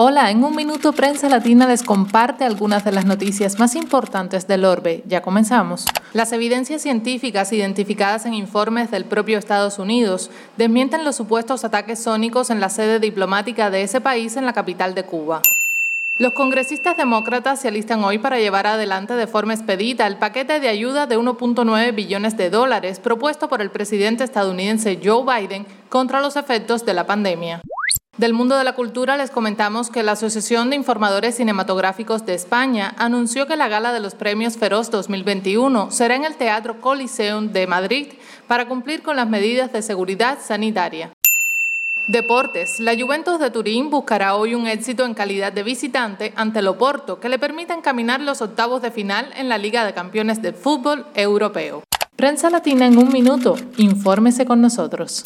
Hola, en un minuto Prensa Latina les comparte algunas de las noticias más importantes del orbe. Ya comenzamos. Las evidencias científicas identificadas en informes del propio Estados Unidos desmienten los supuestos ataques sónicos en la sede diplomática de ese país en la capital de Cuba. Los congresistas demócratas se alistan hoy para llevar adelante de forma expedita el paquete de ayuda de 1.9 billones de dólares propuesto por el presidente estadounidense Joe Biden contra los efectos de la pandemia. Del mundo de la cultura les comentamos que la Asociación de Informadores Cinematográficos de España anunció que la gala de los Premios Feroz 2021 será en el Teatro Coliseum de Madrid para cumplir con las medidas de seguridad sanitaria. Deportes. La Juventus de Turín buscará hoy un éxito en calidad de visitante ante el Oporto que le permita encaminar los octavos de final en la Liga de Campeones del Fútbol Europeo. Prensa Latina en un minuto. Infórmese con nosotros.